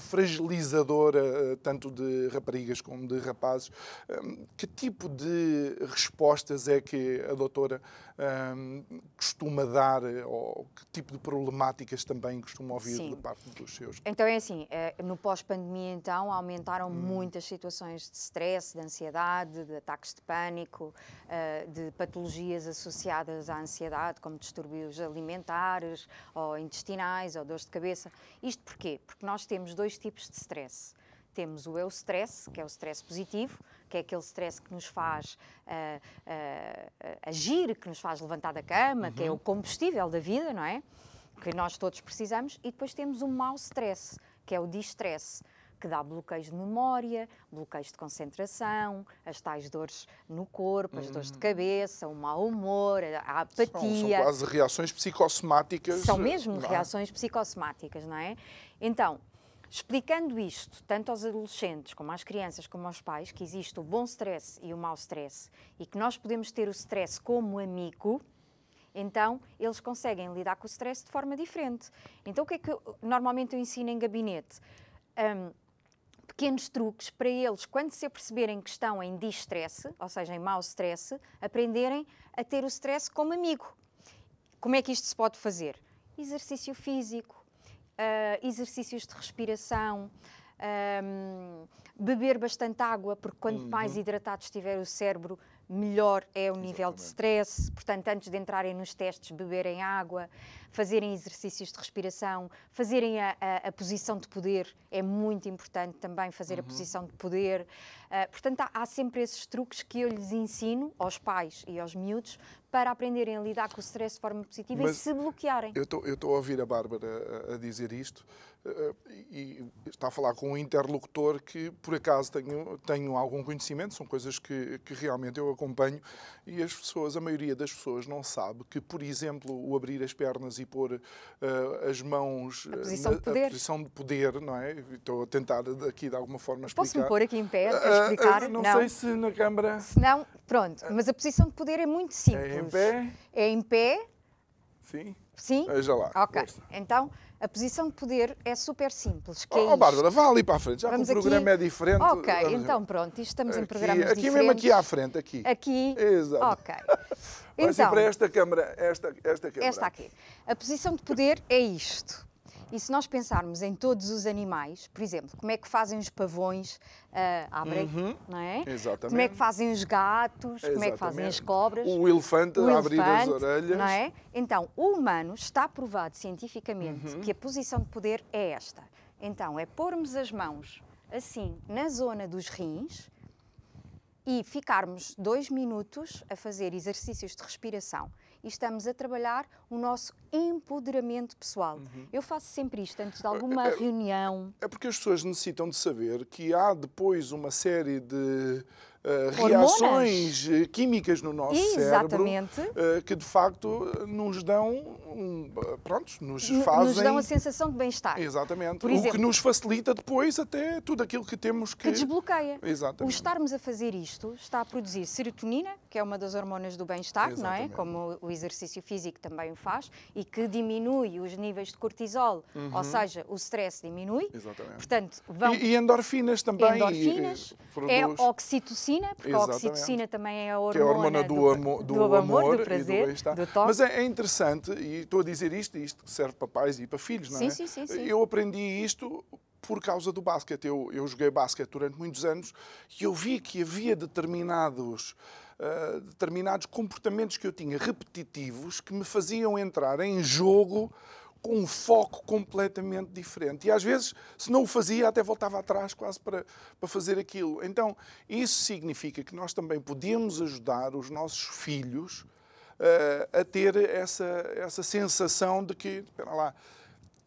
fragilizadora, tanto de raparigas como de rapazes. Um, que tipo de respostas é que a doutora um, costuma dar, ou que tipo de problemáticas também costuma ouvir Sim. da parte dos seus? Então é assim, eh, no pós-pandemia então aumentaram hum. muitas situações de stress, de ansiedade, de ataques de pânico, eh, de patologias associadas à ansiedade, como distúrbios alimentares, ou intestinais, ou dores de cabeça. Isto porquê? Porque nós temos dois tipos de stress temos o eu-stress, que é o stress positivo, que é aquele stress que nos faz uh, uh, agir, que nos faz levantar da cama, uhum. que é o uhum. combustível da vida, não é? Que nós todos precisamos. E depois temos o mau stress, que é o distress, que dá bloqueios de memória, bloqueios de concentração, as tais dores no corpo, as dores de hum. cabeça, o mau humor, a apatia. São, são quase reações psicossomáticas. São mesmo é? reações psicossomáticas, não é? Então, Explicando isto, tanto aos adolescentes, como às crianças, como aos pais, que existe o bom stress e o mau stress e que nós podemos ter o stress como amigo, então eles conseguem lidar com o stress de forma diferente. Então o que é que normalmente eu ensino em gabinete? Um, pequenos truques para eles, quando se aperceberem que estão em distress, ou seja, em mau stress, aprenderem a ter o stress como amigo. Como é que isto se pode fazer? Exercício físico, uh, exercícios de respiração, um, beber bastante água, porque quanto Uhum. mais hidratado estiver o cérebro, melhor é o nível de stress. Portanto, antes de entrarem nos testes, beberem água, fazerem exercícios de respiração, fazerem a, a- a posição de poder, é muito importante também fazer a Uhum. posição de poder. Ah, portanto, há, há sempre esses truques que eu lhes ensino aos pais e aos miúdos para aprenderem a lidar com o stress de forma positiva Mas e se bloquearem. Eu estou a ouvir a Bárbara a, a dizer isto e está a falar com um interlocutor que, por acaso, tenho, tenho algum conhecimento, são coisas que, que realmente eu acompanho e as pessoas, a maioria das pessoas não sabe que, por exemplo, o abrir as pernas e pôr eh, as mãos A posição na de poder. a posição de poder, não é? Estou a tentar aqui de alguma forma explicar. Posso-me pôr aqui em pé para explicar? não, sei se na câmara Se não, pronto. Mas a posição de poder é muito simples. é em pé. É em pé, Sim. Sim? Veja lá. Ok. força. Então, a posição de poder é super simples. Que é Oh, isto. Bárbara, vá ali para a frente, já Vamos que o programa aqui- é diferente. Ok, vamos- então pronto, isto estamos em aqui, programas aqui diferentes. mesmo aqui à frente, aqui. Aqui. Exato. Ok. Vai Então, para esta câmara, esta, esta câmara. esta aqui. A posição de poder é isto. E se nós pensarmos em todos os animais, por exemplo, como é que fazem os pavões ah, abrem, não é? Uhum. Exatamente. Como é que fazem os gatos, como é que fazem as Exatamente. cobras. O elefante o a abrir as orelhas. Não é? Então, o humano está provado cientificamente Uhum. que a posição de poder é esta. Então, é pormos as mãos assim na zona dos rins e ficarmos dois minutos a fazer exercícios de respiração. E estamos a trabalhar o nosso empoderamento pessoal. Uhum. Eu faço sempre isto antes de alguma reunião. É porque as pessoas necessitam de saber que há depois uma série de Hormonas. reações eh, químicas no nosso Exatamente. cérebro eh, que de facto nos dão, um, prontos, nos fazem... Nos dão a sensação de bem-estar. Exatamente. Por o que nos facilita depois até tudo aquilo que temos que... que desbloqueia. O Exatamente. estarmos a fazer isto está a produzir serotonina, que é uma das hormonas do bem-estar, não é? Como o exercício físico também o faz, e que diminui os níveis de cortisol, ou seja, o stress diminui. Uhum. Exatamente. Portanto, vão E, e endorfinas também. endorfinas, e, eh, é produz- oxitocina, porque a Exatamente. oxitocina também é a hormona, é a hormona do, amo- do, amor, do e prazer, do do toque. Mas é, é interessante, e estou a dizer isto, isto serve para pais e para filhos, não Sim, é? sim, sim, sim. Eu aprendi isto por causa do basquete. Eu, eu joguei basquete durante muitos anos e eu vi que havia determinados, ah, determinados comportamentos que eu tinha repetitivos que me faziam entrar em jogo com um foco completamente diferente. E às vezes, se não o fazia, até voltava atrás quase para, para fazer aquilo. Então, isso significa que nós também podemos ajudar os nossos filhos eh, a ter essa, essa sensação de que, espera lá,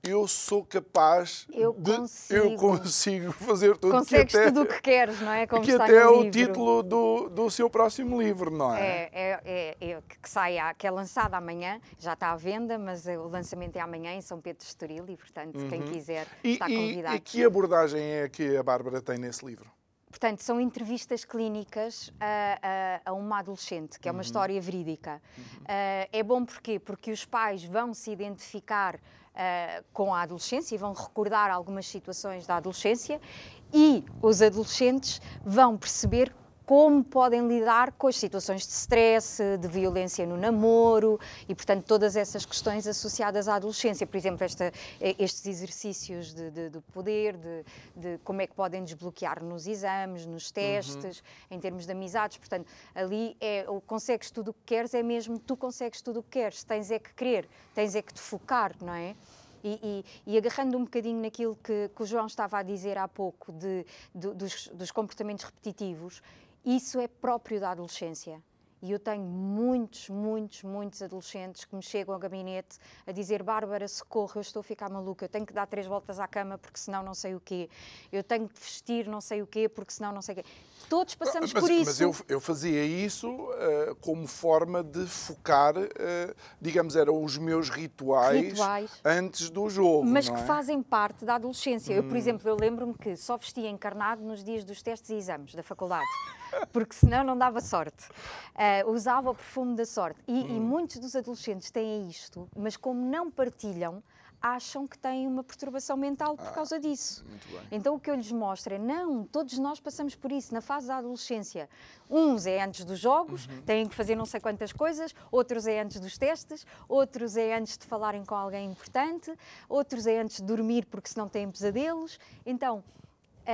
eu sou capaz Eu de consigo. eu consigo fazer tudo Consegues que até, tudo o que queres, não é? Como que até é o livro. título do, do seu próximo livro, não é? É, é, é, é, que- sai, que é lançado amanhã, já está à venda, mas o lançamento é amanhã em São Pedro de Estoril e, portanto, quem quiser Uhum. E, está e- convidado. e que abordagem é que a Bárbara tem nesse livro? Portanto, são entrevistas clínicas a, a- a uma adolescente, que é Uhum. uma história verídica. Ah, é bom porquê? Porque os pais vão se identificar ah, com a adolescência e vão recordar algumas situações da adolescência e os adolescentes vão perceber como podem lidar com as situações de stress, de violência no namoro e, portanto, todas essas questões associadas à adolescência. Por exemplo, esta- eh, estes exercícios de, de- de poder, de, de como é que podem desbloquear nos exames, nos testes, em termos de amizades. Portanto, ali é o consegues tudo o que queres, é mesmo tu consegues tudo o que queres. Tens é que querer, tens é que te focar, não é? E, e- e agarrando um bocadinho naquilo que, que o João estava a dizer há pouco, de, do- dos, dos comportamentos repetitivos, isso é próprio da adolescência. E eu tenho muitos, muitos, muitos adolescentes que me chegam ao gabinete a dizer: Bárbara, socorro, eu estou a ficar maluca, eu tenho que dar três voltas à cama porque senão não sei o quê, eu tenho que vestir não sei o quê porque senão não sei o quê. Todos passamos mas, por isso. mas eu, eu fazia isso eh, como forma de focar, eh, digamos, eram os meus rituais, Rituais. antes do jogo. mas que é? Hum. fazem parte da adolescência. Eu, por exemplo, eu lembro-me que só vestia encarnado nos dias dos testes e exames da faculdade, porque senão não dava sorte. Ah, usava o perfume da sorte. E, Hum. e muitos dos adolescentes têm isto, mas como não partilham, acham que têm uma perturbação mental por causa disso. muito bem. Então o que eu lhes mostro é, não, todos nós passamos por isso na fase da adolescência. Uns é antes dos jogos, Uhum. têm que fazer não sei quantas coisas, outros é antes dos testes, outros é antes de falarem com alguém importante, outros é antes de dormir porque senão têm pesadelos. Então, é,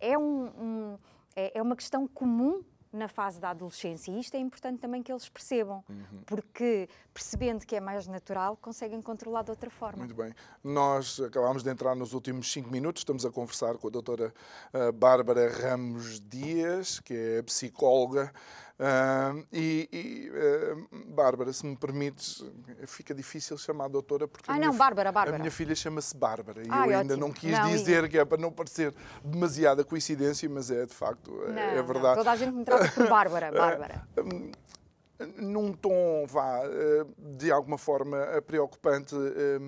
é- é, um- um- é- é uma questão comum na fase da adolescência e isto é importante também que eles percebam, Uhum. porque percebendo que é mais natural, conseguem controlar de outra forma. Muito bem. Nós acabámos de entrar nos últimos cinco minutos. Estamos a conversar com a doutora ah, Bárbara Ramos Dias, que é psicóloga. Ah, e, e, ah, Bárbara, se me permites, fica difícil chamar a doutora porque a Ah, minha não, Bárbara, Bárbara. A minha filha chama-se Bárbara e Ai, eu ainda ótimo. não quis Não, e- dizer que é para não parecer demasiada coincidência, mas é de facto, é- Não, é não, verdade. toda a gente me trata por Bárbara, Bárbara. num tom, vá, eh, de alguma forma preocupante, eh,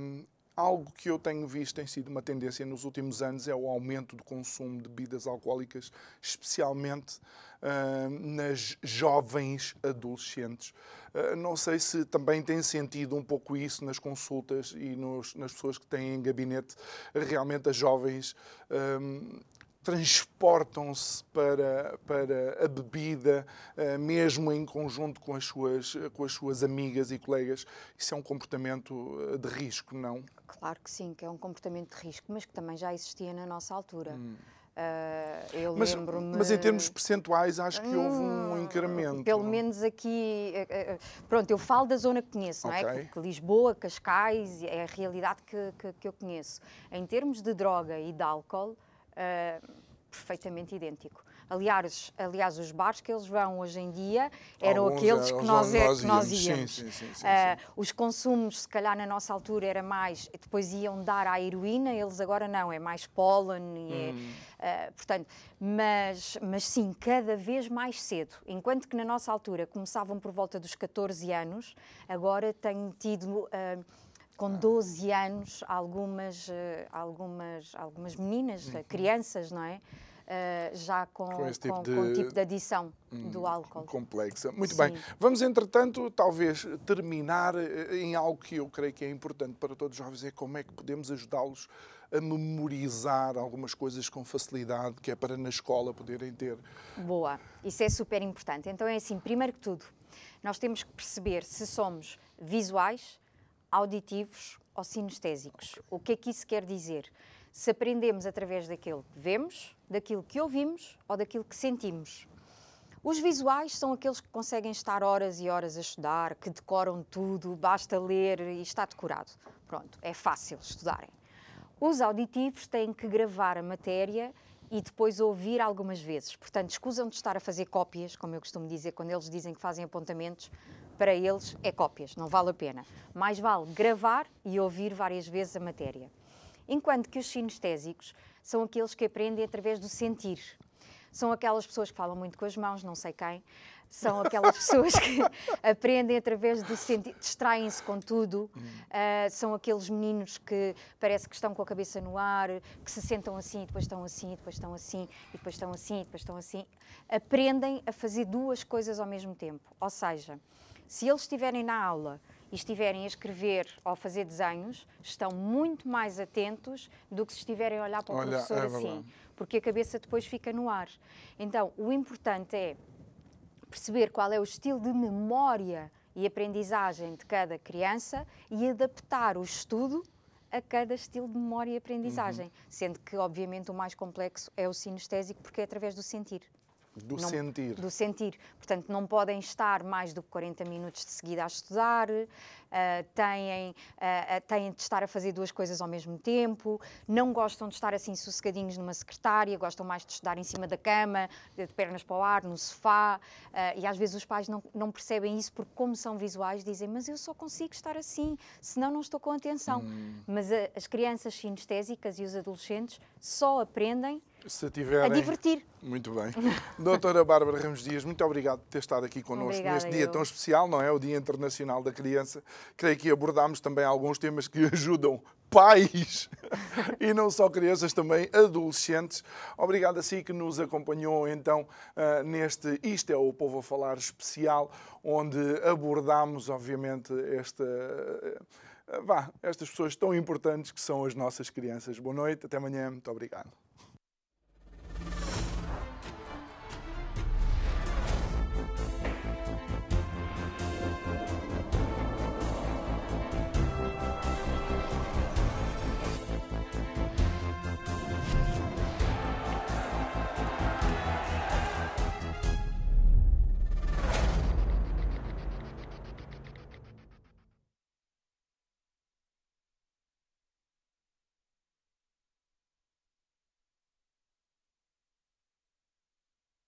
algo que eu tenho visto tem sido uma tendência nos últimos anos é o aumento do consumo de bebidas alcoólicas, especialmente eh, nas jovens adolescentes. Eh, Não sei se também tem sentido um pouco isso nas consultas e nos- nas pessoas que têm em gabinete. Realmente as jovens eh, transportam-se para, para a bebida, eh, mesmo em conjunto com as, suas, com as suas amigas e colegas. Isso é um comportamento eh, de risco, não? Claro que sim, que é um comportamento de risco, mas que também já existia na nossa altura. Ah, eu Hum. Mas, lembro-me. mas em termos percentuais, acho que houve um incremento. Pelo menos aqui, eh, eh, pronto, eu falo da zona que conheço, não é? Que, que Lisboa, Cascais, é a realidade que, que, que eu conheço. Em termos de droga e de álcool, eh, perfeitamente idêntico. Aliás, aliás, os bares que eles vão hoje em dia eram Alguns aqueles que nós, onde é- nós que nós íamos. Sim, íamos. sim, sim, sim, sim. os consumos, se calhar na nossa altura era mais, depois iam dar à heroína, eles agora não, é mais pólen, é, Hum. ah, portanto, mas, mas sim, cada vez mais cedo. Enquanto que na nossa altura começavam por volta dos 14 anos, agora tenho tido. ah, com 12 anos, algumas, ah, algumas, algumas meninas, ah, crianças, não é? Ah, já com, Uhum. Com tipo com- de- Hum, com o tipo de adição do álcool. complexa. Muito Sim. bem. Vamos, entretanto, talvez terminar eh, em algo que eu creio que é importante para todos os jovens, é como é que podemos ajudá-los a memorizar algumas coisas com facilidade, que é para na escola poderem ter. Boa, isso é super importante. Então é assim, primeiro que tudo, nós temos que perceber se somos visuais, auditivos ou sinestésicos. O que é que isso quer dizer? Se aprendemos através daquilo que vemos, daquilo que ouvimos ou daquilo que sentimos. Os visuais são aqueles que conseguem estar horas e horas a estudar, que decoram tudo, basta ler e está decorado. Pronto, é fácil estudarem. Os auditivos têm que gravar a matéria e depois ouvir algumas vezes. Portanto, escusam de estar a fazer cópias, como eu costumo dizer, quando eles dizem que fazem apontamentos, para eles é cópias, não vale a pena. Mais vale gravar e ouvir várias vezes a matéria. Enquanto que os sinestésicos são aqueles que aprendem através do sentir. São aquelas pessoas que falam muito com as mãos, não sei quem. São aquelas pessoas que aprendem através do sentir, distraem-se com tudo. Ah, são aqueles meninos que parece que estão com a cabeça no ar, que se sentam assim, e depois estão assim, e depois estão assim, e depois estão assim, e depois estão assim. Aprendem a fazer duas coisas ao mesmo tempo. Ou seja, se eles estiverem na aula e estiverem a escrever ou a fazer desenhos, estão muito mais atentos do que se estiverem a olhar para o Olha, professor é assim, porque a cabeça depois fica no ar. Então, o importante é perceber qual é o estilo de memória e aprendizagem de cada criança e adaptar o estudo a cada estilo de memória e aprendizagem, Uhum. sendo que, obviamente, o mais complexo é o sinestésico, porque é através do sentir. Do Não- sentir. Do sentir. Portanto, não podem estar mais do que 40 minutos de seguida a estudar, ah, têm, ah, têm de estar a fazer duas coisas ao mesmo tempo, não gostam de estar assim sossegadinhos numa secretária, gostam mais de estudar em cima da cama, de pernas para o ar, no sofá, ah, e às vezes os pais não, não percebem isso porque, como são visuais, dizem: Mas eu só consigo estar assim, senão não estou com atenção. Mas a- as crianças sinestésicas e os adolescentes só aprendem Se a tiverem. divertir. Muito bem. Doutora Bárbara Ramos Dias, muito obrigado por ter estado aqui connosco Obrigada, neste dia eu. tão especial, não é? O Dia Internacional da Criança. Creio que abordámos também alguns temas que ajudam pais e não só crianças, também adolescentes. Obrigado a si que nos acompanhou então ah, neste Isto é o Povo a Falar especial, onde abordámos, obviamente, esta vá, estas pessoas tão importantes que são as nossas crianças. Boa noite, até amanhã, muito obrigado.